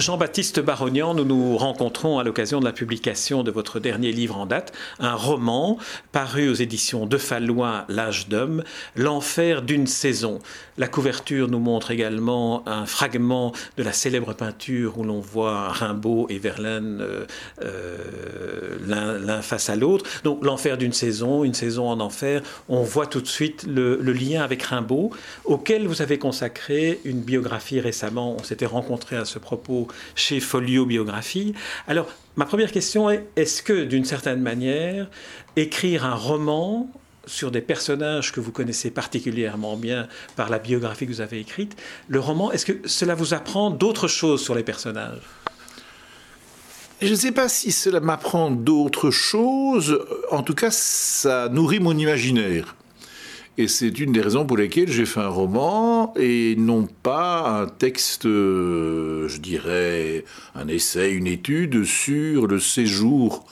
Jean-Baptiste Barognan, nous nous rencontrons à l'occasion de la publication de votre dernier livre en date, un roman paru aux éditions de Fallois, L'âge d'homme, L'enfer d'une saison. La couverture nous montre également un fragment de la célèbre peinture où l'on voit Rimbaud et Verlaine euh, euh, l'un face à l'autre. Donc l'enfer d'une saison, une saison en enfer, on voit tout de suite le, le lien avec Rimbaud, auquel vous avez consacré une biographie récemment. On s'était rencontrés à ce propos chez Folio Biographie. Alors, ma première question est, est-ce que, d'une certaine manière, écrire un roman sur des personnages que vous connaissez particulièrement bien par la biographie que vous avez écrite, le roman, est-ce que cela vous apprend d'autres choses sur les personnages? Je ne sais pas si cela m'apprend d'autres choses. En tout cas, ça nourrit mon imaginaire. Et c'est une des raisons pour lesquelles j'ai fait un roman et non pas un texte, euh, je dirais, un essai, une étude sur le séjour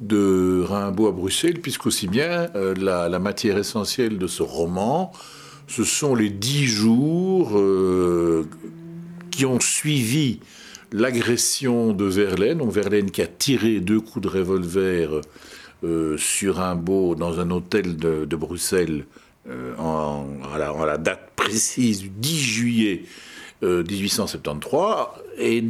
de Rimbaud à Bruxelles, puisqu'aussi bien euh, la, matière essentielle de ce roman, ce sont les dix jours euh, qui ont suivi l'agression de Verlaine, donc Verlaine qui a tiré deux coups de revolver sur Rimbaud dans un hôtel de Bruxelles euh, en, à, la, date précise du 10 juillet 1873, euh, et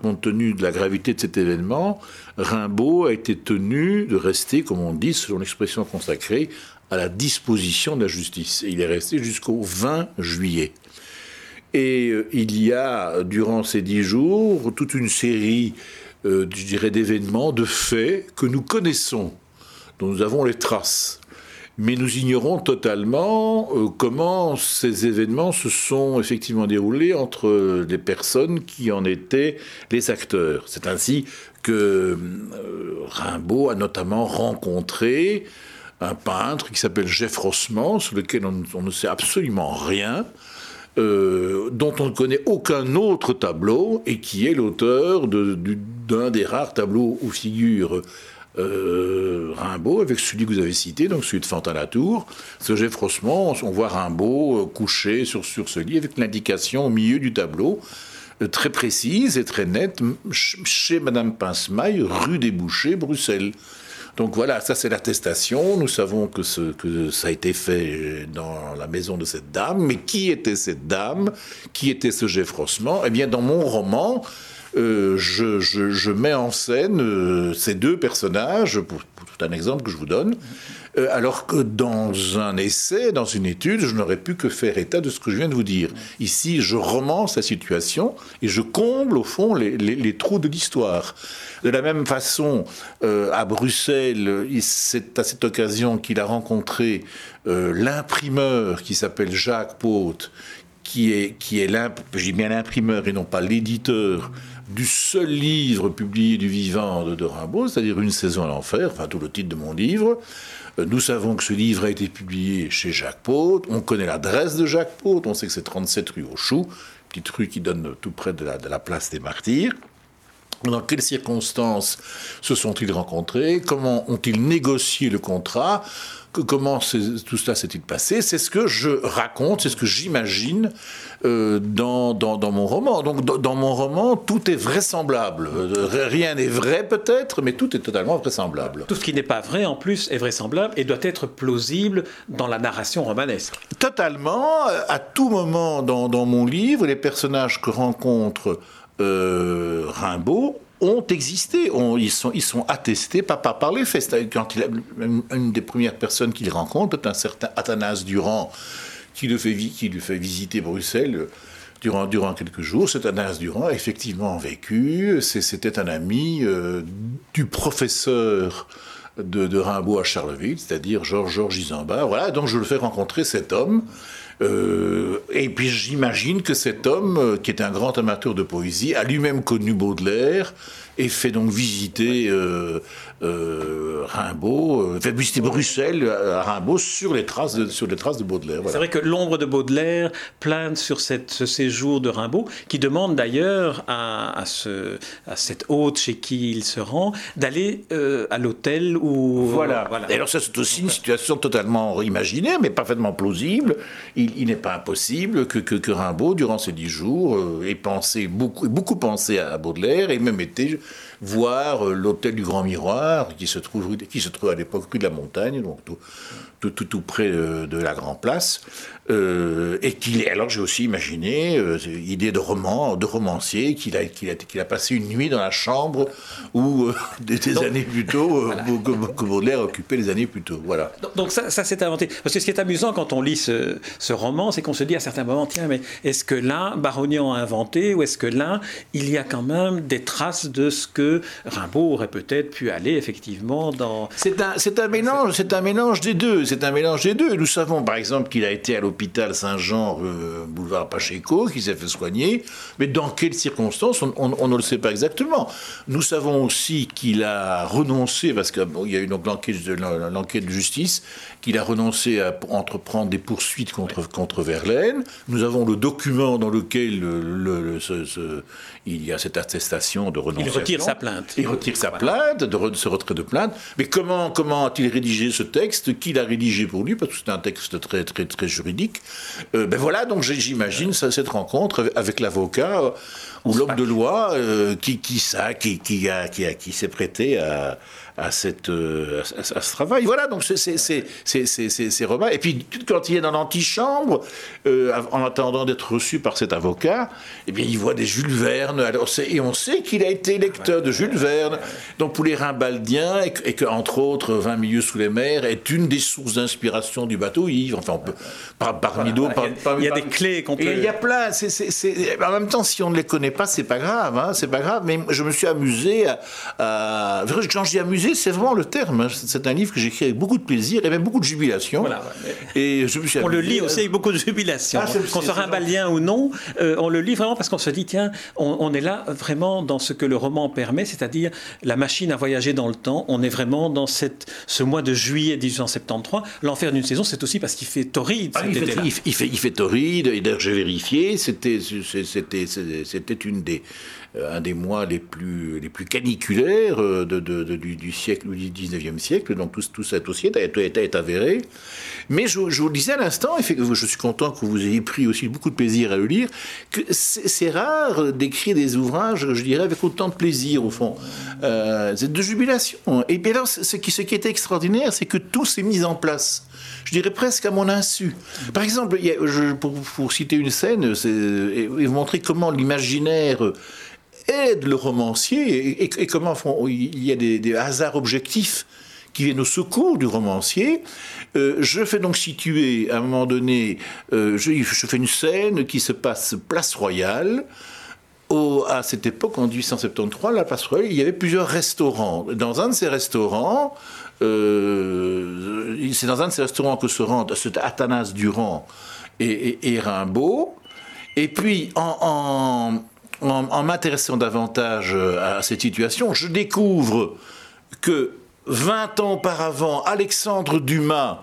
compte tenu de la gravité de cet événement, Rimbaud a été tenu de rester, comme on dit, selon l'expression consacrée, à la disposition de la justice. il est resté jusqu'au 20 juillet. Et euh, il y a, durant ces dix jours, toute une série, je dirais, d'événements, de faits que nous connaissons, dont nous avons les traces mais nous ignorons totalement euh, comment ces événements se sont effectivement déroulés entre les personnes qui en étaient les acteurs. C'est ainsi que euh, Rimbaud a notamment rencontré un peintre qui s'appelle Jeff Rossman, sur lequel on, ne sait absolument rien, euh, dont on ne connaît aucun autre tableau, et qui est l'auteur d'un des rares tableaux où figure euh, Rimbaud avec celui que vous avez cité, donc celui de Fantin-Latour. Ce Rossman, on voit Rimbaud euh, couché sur, sur ce lit avec l'indication au milieu du tableau euh, très précise et très nette, chez Madame Pincemaille, rue des Bouchers, Bruxelles. Donc voilà, ça c'est l'attestation. Nous savons que, ce, que ça a été fait dans la maison de cette dame. Mais qui était cette dame? Qui était ce Jeff Rossman? Eh bien, dans mon roman, euh, je, mets en scène euh, ces deux personnages, pour, tout un exemple que je vous donne, euh, alors que dans un essai, dans une étude, je n'aurais pu que faire état de ce que je viens de vous dire. Ici, je romance la situation et je comble, au fond, les, trous de l'histoire. De la même façon, à Bruxelles, c'est à cette occasion qu'il a rencontré l'imprimeur qui s'appelle Jacques Pote, qui est, qui est l'imprimeur et non pas l'éditeur du seul livre publié du vivant de, Rimbaud, c'est-à-dire Une saison à l'enfer, enfin tout le titre de mon livre. Euh, nous savons que ce livre a été publié chez Jacques Paute, on connaît l'adresse de Jacques Paute, on sait que c'est 37 rue aux Choux, petite rue qui donne tout près de de la place des Martyrs. Dans quelles circonstances se sont-ils rencontrés? Comment ont-ils négocié le contrat? Comment tout cela s'est-il passé? C'est ce que je raconte, c'est ce que j'imagine euh, dans, dans, mon roman. Donc dans, mon roman, tout est vraisemblable. Euh, rien n'est vrai peut-être, mais tout est totalement vraisemblable. Tout ce qui n'est pas vrai en plus est vraisemblable et doit être plausible dans la narration romanesque. Totalement. À tout moment dans, mon livre, les personnages que rencontre euh, Rimbaud ont existé, ils, sont, attestés par, par, les faits. Quand il une des premières personnes qu'il rencontre est un certain Athanas Durand qui le fait, qui lui fait visiter Bruxelles durant, durant quelques jours. Cet Athanas Durand a effectivement vécu, c'était un ami euh, du professeur de, Rimbaud à Charleville, c'est-à-dire Georges Georges Isambard. Voilà, donc je le fais rencontrer cet homme. Euh, et puis j'imagine que cet homme, euh, qui est un grand amateur de poésie, a lui-même connu Baudelaire et fait donc visiter euh, Rimbaud, enfin, c'était Bruxelles à Rimbaud sur les traces de, sur les traces de Baudelaire. C'est vrai que l'ombre de Baudelaire plane sur ce séjour de Rimbaud, qui demande d'ailleurs à, ce, à cette hôte chez qui il se rend d'aller à l'hôtel Voilà. voilà. Et alors ça, c'est aussi une situation totalement imaginaire, mais parfaitement plausible. Il, n'est pas impossible que, que, Rimbaud, durant ces dix jours, ait pensé beaucoup, beaucoup pensé à Baudelaire et même été voir euh, l'hôtel du Grand Miroir, qui se trouve, qui se trouve à l'époque rue de la Montagne, donc tout, tout, tout, tout près euh, de la Grand Place. Euh, et qu'il alors j'ai aussi imaginé euh, idée de roman, de romancier, qu'il a, qu'il a, qu'il a passé une nuit dans la chambre où euh, des, années plus tôt, voilà. que, Baudelaire occupait les années plus tôt. Voilà. Donc, donc ça, ça s'est inventé. Parce que ce qui est amusant quand on lit ce, ce roman, c'est qu'on se dit à certains moments, tiens, mais est-ce que là, Barognan a inventé, ou est-ce que là, il y a quand même des traces de ce que Rimbaud aurait peut-être pu aller effectivement dans... C'est un, mélange, c'est un mélange des deux. C'est un mélange des deux. Nous savons par exemple qu'il a été à l'hôpital Saint-Jean, euh, boulevard Pacheco, qui s'est fait soigner. Mais dans quelles circonstances, on, ne le sait pas exactement. Nous savons aussi qu'il a renoncé, parce qu'il y a eu l'enquête de, de justice, qu'il a renoncé à entreprendre des poursuites contre, contre Verlaine. Nous avons le document dans lequel le, il y a cette attestation de renonciation. Il retire sa plainte. Il retire sa plainte, de, ce retrait de plainte. Mais comment, comment a-t-il rédigé ce texte? Qui l'a rédigé pour lui? Parce que c'est un texte très, très, très juridique. Euh, ben voilà, donc j'imagine cette rencontre avec l'avocat euh, ou l'homme de loi euh, qui, qui, ça, qui, qui, a, qui, a, qui s'est prêté à à, cette, euh, à, ce travail. Voilà, donc c'est Romain. Et puis, quand il est dans l'antichambre, euh, en attendant d'être reçu par cet avocat, eh bien, il voit des Jules Verne. Alors, et on sait qu'il a été lecteur de Jules Verne. Donc, pour les Rimbaldiens, et, qu'entre autres, 20 milieux sous les mers est une des sources d'inspiration du bateau ivre. Enfin, on peut, par, parmi d'autres. il y a, des clés qu'on peut. il y a plein. en même temps, si on ne les connaît pas, c'est pas grave. Hein, c'est pas grave. Mais je me suis amusé à. à... Quand je dis amusé, c'est vraiment le terme. Hein. C'est un livre que j'écris avec beaucoup de plaisir et même beaucoup de jubilation. Et je on le lit aussi avec beaucoup de jubilation. Ah, qu'on soit rimbalien ou non, euh, on le lit vraiment parce qu'on se dit, tiens, on, est là vraiment dans ce que le roman permet, c'est-à-dire la machine à voyager dans le temps. On est vraiment dans cette, ce mois de juillet 1873. L'enfer d'une saison, c'est aussi parce qu'il fait torride. Ah, il, fait, il, fait, il, fait, torride, et d'ailleurs j'ai vérifié, c'était une des euh, un des mois les plus, les plus caniculaires euh, de, du, siècle, du 19e siècle. Donc tout, tout cet dossier est, avéré. Mais je, vous disais à l'instant, et je suis content que vous ayez pris aussi beaucoup de plaisir à le lire, que c'est rare d'écrire des ouvrages, je dirais, avec autant de plaisir, au fond. Euh, de jubilation. Et bien alors, ce qui, ce qui est extraordinaire, c'est que tout s'est mis en place je dirais presque à mon insu. Par exemple, pour, citer une scène, et, et montrer comment l'imaginaire aide le romancier et, comment il y a des, hasards objectifs qui viennent au secours du romancier. Euh, je fais donc situer, à un moment donné, euh, je, fais une scène qui se passe place Royale. À cette époque, en 1873, la place Royale, il y avait plusieurs restaurants. Dans un de ces restaurants, euh, c'est dans un de ces restaurants que se rendent Athanas Durand et, Rimbaud. Et puis, en, m'intéressant davantage euh, à cette situation, je découvre que 20 ans auparavant, Alexandre Dumas,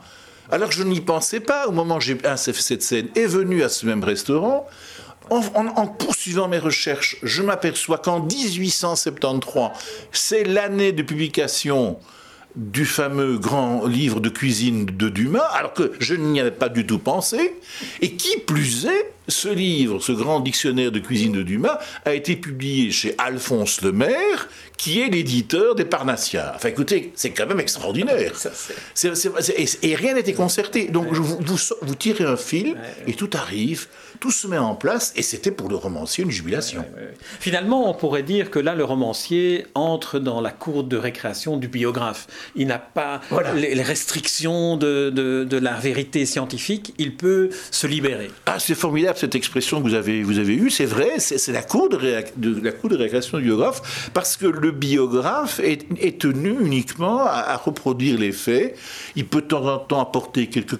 alors je n'y pensais pas au moment où j'ai cette scène, est venu à ce même restaurant. En, poursuivant mes recherches, je m'aperçois qu'en 1873, c'est l'année de publication du fameux grand livre de cuisine de Dumas, alors que je n'y avais pas du tout pensé, et qui plus est, ce livre, ce grand dictionnaire de cuisine de Dumas, a été publié chez Alphonse Lemaire, qui est l'éditeur des Parnassiens. Enfin écoutez, c'est quand même extraordinaire. et, rien n'était concerté. Donc vous, vous, tirez un fil et tout arrive, tout se met en place et c'était pour le romancier une jubilation. Finalement, on pourrait dire que là, le romancier entre dans la cour de récréation du biographe. Il n'a pas les, restrictions de, de, la vérité scientifique, il peut se libérer. Ah, c'est formidable cette expression que vous avez, vous avez eue, c'est vrai, c'est la cour de, de, la cour de récréation du biographe parce que le le biographe est, tenu uniquement à, reproduire les faits. Il peut de temps en temps apporter quelques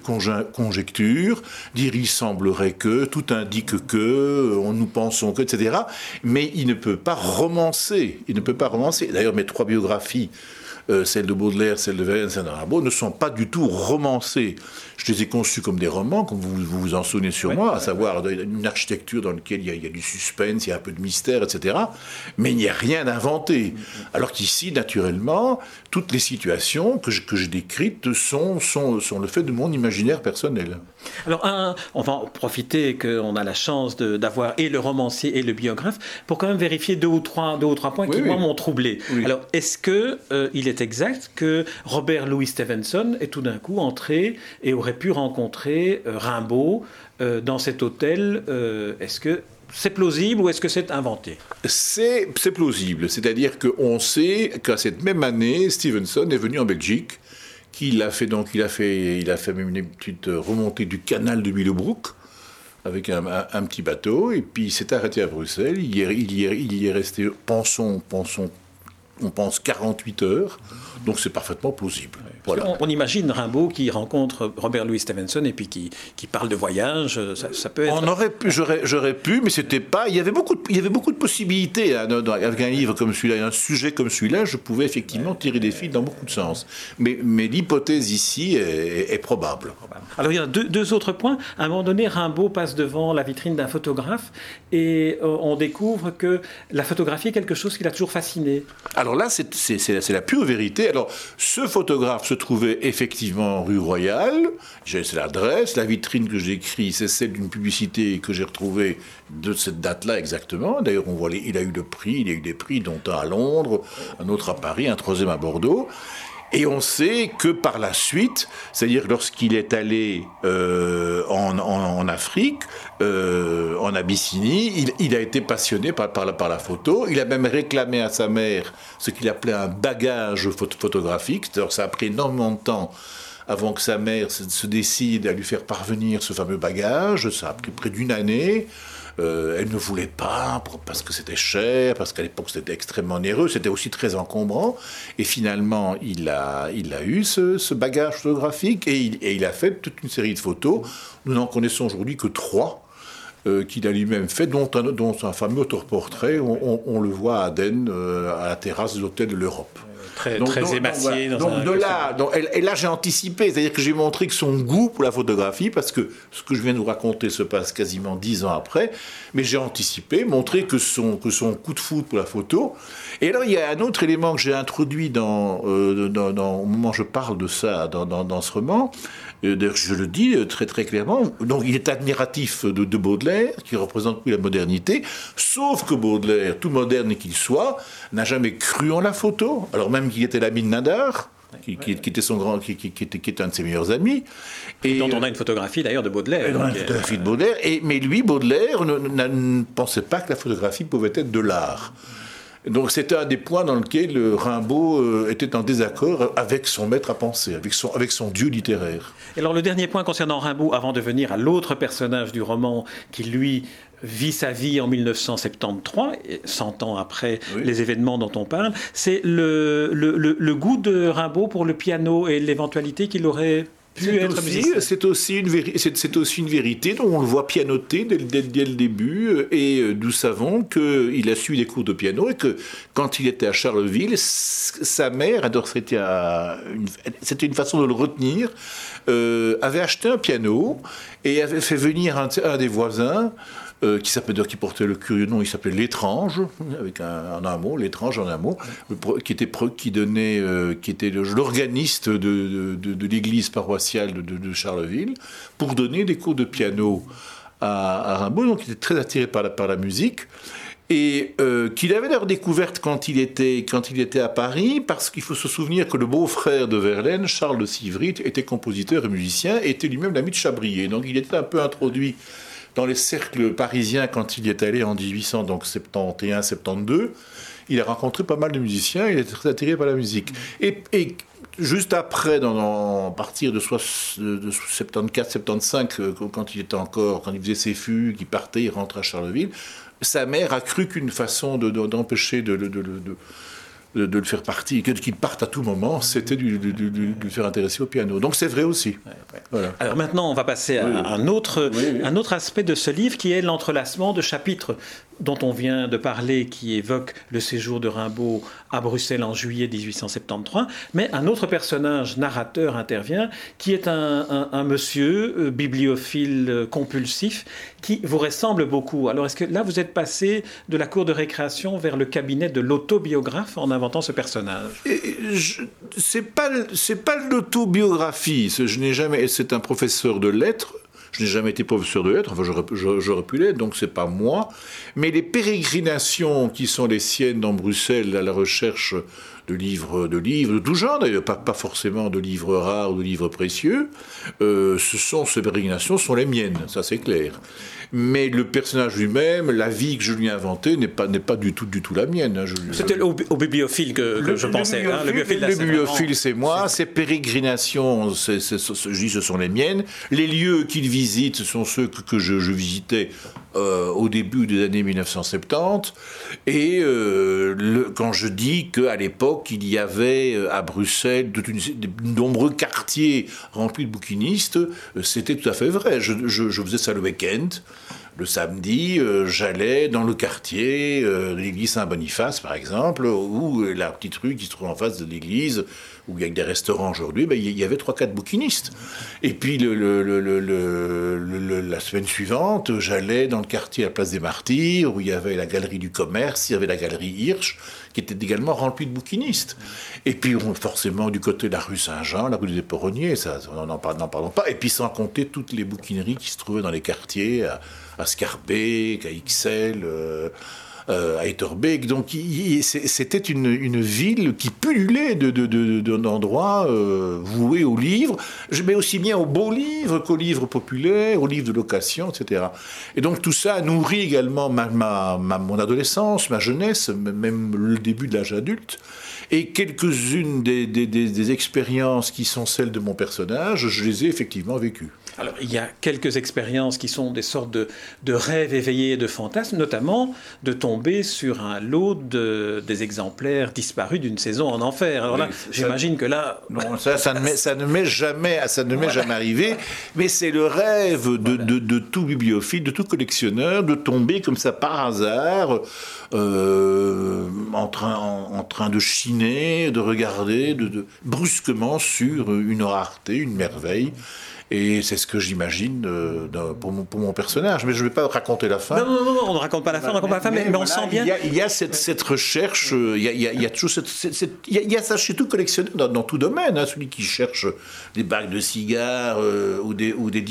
conjectures, dire il semblerait que, tout indique que, on nous pensons que, etc. Mais il ne peut pas romancer. Il ne peut pas romancer. D'ailleurs, mes trois biographies euh, celles de Baudelaire, celles de Verlaine, celles de Rimbaud, ne sont pas du tout romancées. Je les ai conçues comme des romans, comme vous vous, en souvenez sur moi, à savoir une architecture dans laquelle il y, a, il y, a, du suspense, il y a un peu de mystère, etc. Mais il n'y a rien d'inventé. Alors qu'ici, naturellement, toutes les situations que je, que je décrites sont, sont, sont le fait de mon imaginaire personnel. Alors, un, on va en profiter qu'on a la chance d'avoir et le romancier et le biographe pour quand même vérifier deux ou trois, deux ou trois points qui, moi, m'ont troublé. Alors, est-ce qu'il euh, il est exact que Robert Louis Stevenson est tout d'un coup entré et aurait pu rencontrer euh, Rimbaud euh, dans cet hôtel Est-ce que c'est plausible ou est-ce que c'est inventé? C'est plausible. C'est-à-dire qu'on sait qu'à cette même année, Stevenson est venu en Belgique qu'il a fait donc, il a fait, il a fait même une petite remontée du canal de Willebroek avec un, petit bateau, et puis il s'est arrêté à Bruxelles. Il y est, il il y est resté, pensons, pensons, on pense 48 heures, donc c'est parfaitement plausible. On, imagine Rimbaud qui rencontre Robert Louis Stevenson et puis qui, qui parle de voyage, ça, peut être... On aurait pu, j'aurais, pu, mais c'était pas... Il y avait beaucoup de, il y avait beaucoup de possibilités. Hein, avec un livre comme celui-là, un sujet comme celui-là, je pouvais effectivement tirer des fils dans beaucoup de sens. Mais, mais l'hypothèse ici est, probable. Alors il y a deux, deux, autres points. À un moment donné, Rimbaud passe devant la vitrine d'un photographe et euh, on découvre que la photographie est quelque chose qui l'a toujours fasciné. Alors là, c'est la pure vérité. Alors, ce photographe se trouvait effectivement rue Royale. C'est l'adresse. La vitrine que j'ai écrite, c'est celle d'une publicité que j'ai retrouvée de cette date-là exactement. D'ailleurs, on voit, il a eu le prix, il a eu des prix, dont un à Londres, un autre à Paris, un troisième à Bordeaux. Et on sait que par la suite, c'est-à-dire lorsqu'il est allé euh, en, Afrique, euh, en Abyssinie, il, a été passionné par, la, photo. Il a même réclamé à sa mère ce qu'il appelait un bagage photographique. Alors ça a pris énormément de temps avant que sa mère se décide à lui faire parvenir ce fameux bagage. Ça a pris près d'une année. Euh, elle ne voulait pas parce que c'était cher, parce qu'à l'époque c'était extrêmement onéreux, c'était aussi très encombrant. Et finalement, il a, il a eu ce, bagage photographique et il, et il, a fait toute une série de photos. Nous n'en connaissons aujourd'hui que trois. Euh, qu'il a lui-même fait, dont un, dont un fameux autoportrait, on, on, le voit à Aden, euh, à la terrasse de l'hôtel de l'Europe très, donc, très émacié. Donc, de là, et, là j'ai anticipé, c'est-à-dire que j'ai montré que son goût pour la photographie, parce que ce que je viens de vous raconter se passe quasiment dix ans après, mais j'ai anticipé, montré que son, que son coup de foudre pour la photo. Et alors il y a un autre élément que j'ai introduit dans, euh, dans, au moment où je parle de ça dans, dans ce roman, euh, je le dis euh, très très clairement. Donc il est admiratif de, de Baudelaire, qui représente plus la modernité, sauf que Baudelaire, tout moderne qu'il soit, n'a jamais cru en la photo, alors même qu'il était l'ami de Nadar. Qui, était son grand, qui, qui, était, un de ses meilleurs amis. Et dont on a une photographie d'ailleurs de Baudelaire. une photographie de Baudelaire. Et, mais lui, Baudelaire, ne, ne, pensait pas que la photographie pouvait être de l'art. Donc c'était un des points dans lequel euh, Rimbaud euh, était en désaccord avec son maître à penser, avec son, avec son dieu littéraire. Et alors le dernier point concernant Rimbaud, avant de venir à l'autre personnage du roman qui lui vit sa vie en 1973, 100 ans après les événements dont on parle, c'est le, le, le, goût de Rimbaud pour le piano et l'éventualité qu'il aurait c'est aussi, une c'est aussi une vérité dont on le voit pianoter dès, le début euh, et nous savons qu'il a suivi des cours de piano et que quand il était à Charleville, sa mère, c'était une façon de le retenir, euh, avait acheté un piano et avait fait venir un des voisins euh, qui s'appelait qui portait le curieux nom, il s'appelait l'étrange, avec un, en un mot, l'étrange en un mot, qui était qui donnait, euh, qui était l'organiste de, de, l'église paroissiale de, Charleville, pour donner des cours de piano à, Rimbaud, donc il était très attiré par la, par la musique et euh, qu'il avait d'ailleurs découverte quand il était quand il était à Paris, parce qu'il faut se souvenir que le beau-frère de Verlaine, Charles de Sivry, était compositeur et musicien, et était lui-même l'ami de Chabrier. Donc il était un peu introduit dans les cercles parisiens quand il y est allé en 1871-72. Il a rencontré pas mal de musiciens, il était très attiré par la musique. Et, juste après, dans, à partir de, 74-75, euh, quand il était encore, quand il faisait ses fugues, il partait, il rentrait à Charleville, sa mère a cru qu'une façon d'empêcher de, de, de, le faire partir, qu'il parte à tout moment, c'était de, le faire intéresser au piano. Donc c'est vrai aussi. Alors maintenant, on va passer à un, autre, un autre aspect de ce livre qui est l'entrelacement de chapitres dont on vient de parler, qui évoque le séjour de Rimbaud à Bruxelles en juillet 1873, mais un autre personnage narrateur intervient, qui est un, monsieur euh, bibliophile euh, compulsif, qui vous ressemble beaucoup. Alors est-ce que là, vous êtes passé de la cour de récréation vers le cabinet de l'autobiographe en C'est pas, pas l'autobiographie. Je n'ai jamais. C'est un professeur de lettres je n'ai jamais été professeur de lettres, enfin j'aurais pu l'être, donc c'est pas moi. Mais les pérégrinations qui sont les siennes dans Bruxelles à la recherche de livres, de livres, de tout genre d'ailleurs, pas, pas forcément de livres rares ou de livres précieux, euh, ce sont, ces pérégrinations sont les miennes, ça c'est clair mais le personnage lui-même, la vie que je lui ai inventée n'est pas, n'est pas du tout, du tout la mienne. Hein, C'était au, bibliophile que, je pensais. Le hein, bibliophile, c'est moi. Ses pérégrinations, je dis, ce sont les miennes. Les lieux qu'il visite, ce sont ceux que, je, visitais euh, au début des années 1970. Et euh, quand je dis qu'à l'époque, il y avait euh, à Bruxelles de, nombreux quartiers remplis de bouquinistes, c'était tout à fait vrai. Je, faisais ça le week-end le samedi, j'allais dans le quartier de l'église Saint-Boniface, par exemple, ou la petite rue qui se trouve en face de l'église, où il y a des restaurants aujourd'hui, ben, il y avait trois, quatre bouquinistes. Et puis la semaine suivante, j'allais dans le quartier à la Place des Martyrs, où il y avait la galerie du commerce, il y avait la galerie Hirsch, qui était également remplie de bouquinistes. Et puis forcément du côté de la rue Saint-Jean, la rue des Éperonniers, ça, n'en parlons pas. Et puis sans compter toutes les bouquineries qui se trouvaient dans les quartiers à Scarbeck, à XL, euh, à Etterbeek. Donc c'était une, ville qui pullulait de, euh, voués aux livres, mais aussi bien aux beaux livres qu'aux livres populaires, aux livres de location, etc. Et donc tout ça nourrit également ma, mon adolescence, ma jeunesse, même le début de l'âge adulte. Et quelques-unes des, des, expériences qui sont celles de mon personnage, je les ai effectivement vécues. Alors, il y a quelques expériences qui sont des sortes de, de rêves éveillés et de fantasmes, notamment de tomber sur un lot de, des exemplaires disparus d'une saison en enfer. Alors là, j'imagine que là... Non, ça, ça ne m'est, ça ne m'est jamais, ça ne m'est jamais arrivé, mais c'est le rêve de, de, de, tout bibliophile, de tout collectionneur, de tomber comme ça par hasard, euh, en, train, en, train de chiner, de regarder, de, brusquement sur une rareté, une merveille. Et c'est ce que j'imagine euh, pour, mon, pour, mon, personnage. Mais je ne vais pas raconter la fin. Non, non, non, on ne raconte pas la fin, on raconte pas la fin, mais, on sent bien. Il y a, cette, cette, recherche, il y a, il y a, toujours cette, il, y a, ça chez tout collectionneur, dans, tout domaine. Hein, celui qui cherche des bagues de cigares euh, ou des, ou des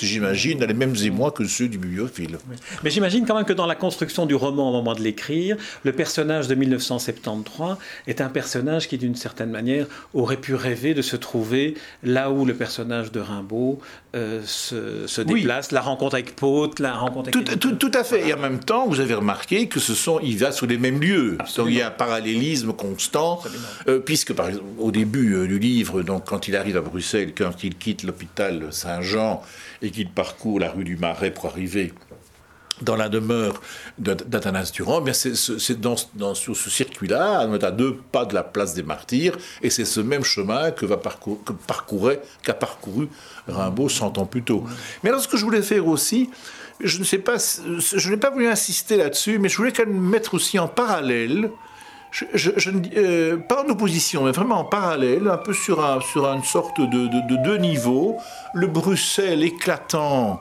j'imagine, a les mêmes émois que ceux du bibliophile. Mais j'imagine quand même que dans la construction du roman au moment de l'écrire, le personnage de 1973 est un personnage qui, d'une certaine manière, aurait pu rêver de se trouver là où le personnage de Rimbaud euh, se, déplace, la rencontre avec Pote, la rencontre avec... Tout, tout, à fait. Et en même temps, vous avez remarqué que ce sont, il va sur les mêmes lieux. Donc il y a un parallélisme constant, euh, puisque par exemple, au début euh, du livre, donc quand il arrive à Bruxelles, quand il quitte l'hôpital Saint-Jean et qu'il parcourt la rue du Marais pour arriver dans la demeure d'Athanas Durand, c'est sur ce circuit-là, à deux pas de la place des Martyrs, et c'est ce même chemin que parcour, qu'a parcouru Rimbaud cent ans plus tôt. Mais alors, ce que je voulais faire aussi, je ne sais pas, je n'ai pas voulu insister là-dessus, mais je voulais quand même mettre aussi en parallèle, euh, pas en opposition, mais vraiment en parallèle, un peu sur, un, sur une sorte de deux niveaux, le Bruxelles éclatant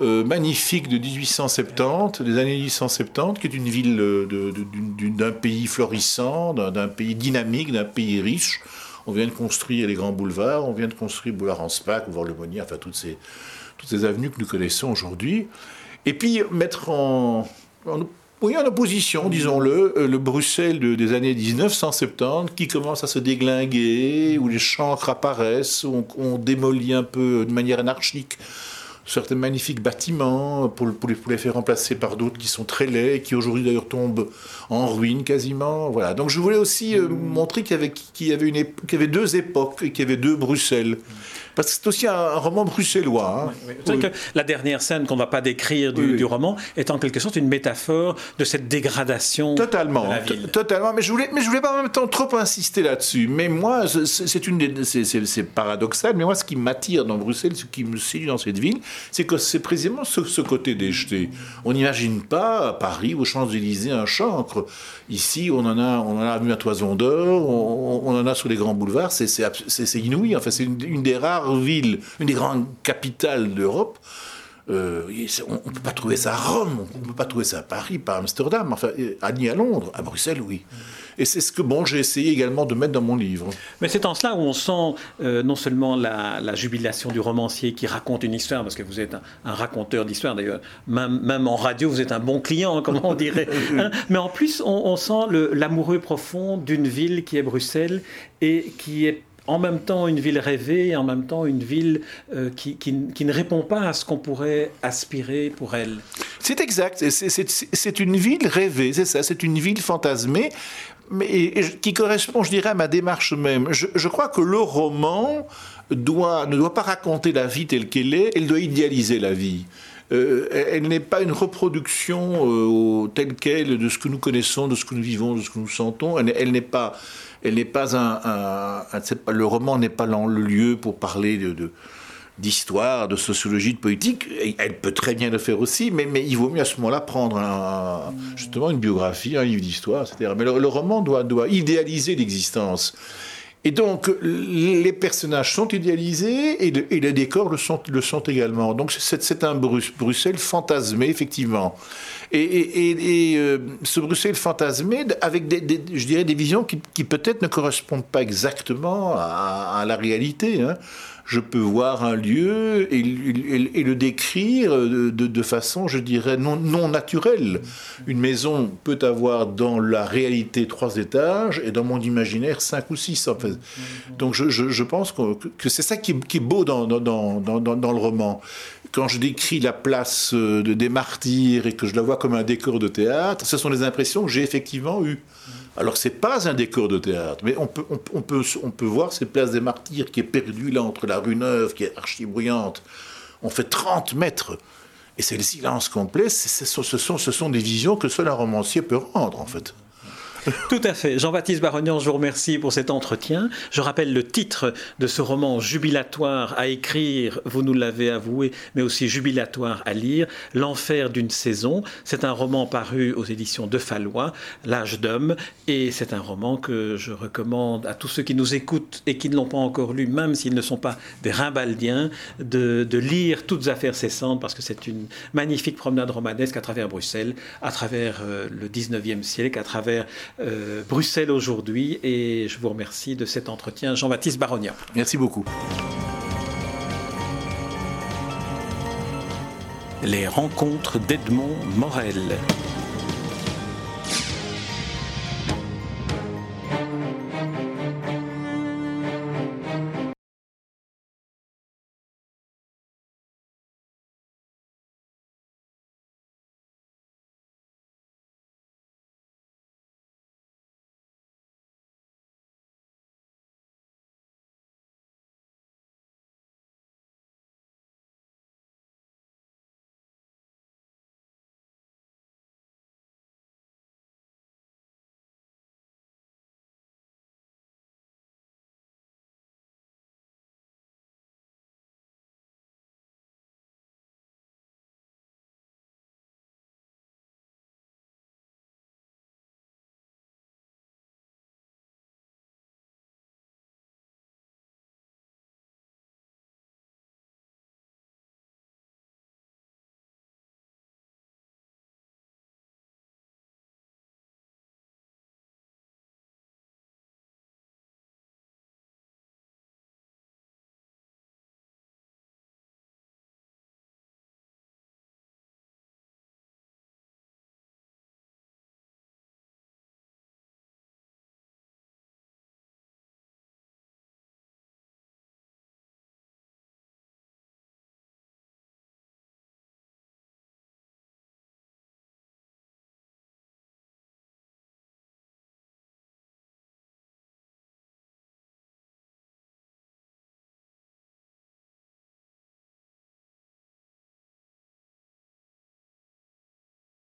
euh, magnifique de 1870, des années 1870, qui est une ville euh, d'un pays florissant, d'un pays dynamique, d'un pays riche. On vient de construire les grands boulevards, on vient de construire boulevard Anspach, voir le Monnier, enfin toutes ces, toutes ces avenues que nous connaissons aujourd'hui. Et puis mettre en, en, en opposition, disons-le, euh, le Bruxelles des années 1970 qui commence à se déglinguer, où les chancres apparaissent, où on, on démolit un peu de manière anarchique certains magnifiques bâtiments pour, les, faire remplacer par d'autres qui sont très laids, qui aujourd'hui d'ailleurs tombent en ruine quasiment. Voilà. Donc je voulais aussi euh, montrer qu'il y avait deux époques et qu'il y avait deux Bruxelles. Parce que c'est aussi un, roman bruxellois. Hein. Oui, que la dernière scène qu'on ne va pas décrire du, roman est en quelque sorte une métaphore de cette dégradation totalement, de la ville. Totalement, mais je voulais, mais je voulais pas en même temps trop insister là-dessus. Mais moi, c'est une, c'est paradoxal, mais moi, ce qui m'attire dans Bruxelles, ce qui me séduit dans cette ville, c'est que c'est précisément ce, ce côté déjeté. On n'imagine pas à Paris, aux Champs-Élysées, un chancre. Ici, on en a, on en a vu à Toison d'Or, on, on, en a sur les grands boulevards. C'est inouï. Enfin, c'est une, des rares villes, une des grandes capitales d'Europe. Euh, on ne peut pas trouver ça à Rome, on ne peut pas trouver ça à Paris, pas à Amsterdam, enfin, ni à Londres, à Bruxelles, oui. Et c'est ce que bon, j'ai essayé également de mettre dans mon livre. Mais c'est en cela où on sent euh, non seulement la, jubilation du romancier qui raconte une histoire, parce que vous êtes un, raconteur d'histoire d'ailleurs, même, même, en radio, vous êtes un bon client, comme on dirait. Hein. Mais en plus, on, on sent l'amoureux profond d'une ville qui est Bruxelles et qui est en même temps une ville rêvée et en même temps une ville euh, qui, qui, ne répond pas à ce qu'on pourrait aspirer pour elle. C'est exact. C'est une ville rêvée, c'est ça. C'est une ville fantasmée, mais qui correspond, je dirais, à ma démarche même. Je, crois que le roman doit, ne doit pas raconter la vie telle qu'elle est, elle doit idéaliser la vie. Euh, elle n'est pas une reproduction euh, telle qu'elle de ce que nous connaissons, de ce que nous vivons, de ce que nous sentons. Elle, n'est pas, elle n'est pas un, le roman n'est pas le lieu pour parler d'histoire, de sociologie, de politique. Elle peut très bien le faire aussi, mais, il vaut mieux à ce moment-là prendre justement une biographie, un livre d'histoire, etc. Mais le, roman doit idéaliser l'existence. Et donc, les personnages sont idéalisés et, les décors le sont, le sont également. Donc, c'est un Bruxelles fantasmé, effectivement. Et, euh, ce Bruxelles fantasmé, avec, des, je dirais, des visions qui, peut-être ne correspondent pas exactement à, la réalité. Hein je peux voir un lieu et, le décrire de, façon, je dirais, non, naturelle. Une maison peut avoir dans la réalité trois étages et dans mon imaginaire cinq ou six. En fait. Donc je, pense que, c'est ça qui est, beau dans, dans, le roman quand je décris la place euh, des martyrs et que je la vois comme un décor de théâtre, ce sont des impressions que j'ai effectivement eues. Alors c'est pas un décor de théâtre, mais on peut, on, peut, on peut voir cette place des martyrs qui est perdue là entre la rue Neuve, qui est archi bruyante. On fait 30 mètres. Et c'est le silence complet. ce, sont, ce sont des visions que seul un romancier peut rendre, en fait. Tout à fait. Jean-Baptiste Barognan, je vous remercie pour cet entretien. Je rappelle le titre de ce roman jubilatoire à écrire, vous nous l'avez avoué, mais aussi jubilatoire à lire, L'enfer d'une saison. C'est un roman paru aux éditions de Fallois, L'âge d'homme, et c'est un roman que je recommande à tous ceux qui nous écoutent et qui ne l'ont pas encore lu, même s'ils ne sont pas des rimbaldiens, de, lire toutes affaires cessantes, parce que c'est une magnifique promenade romanesque à travers Bruxelles, à travers euh, le 19e siècle, à travers euh, Bruxelles aujourd'hui. Et je vous remercie de cet entretien, Jean-Baptiste Baronia. Merci beaucoup. Les rencontres d'Edmond Morel.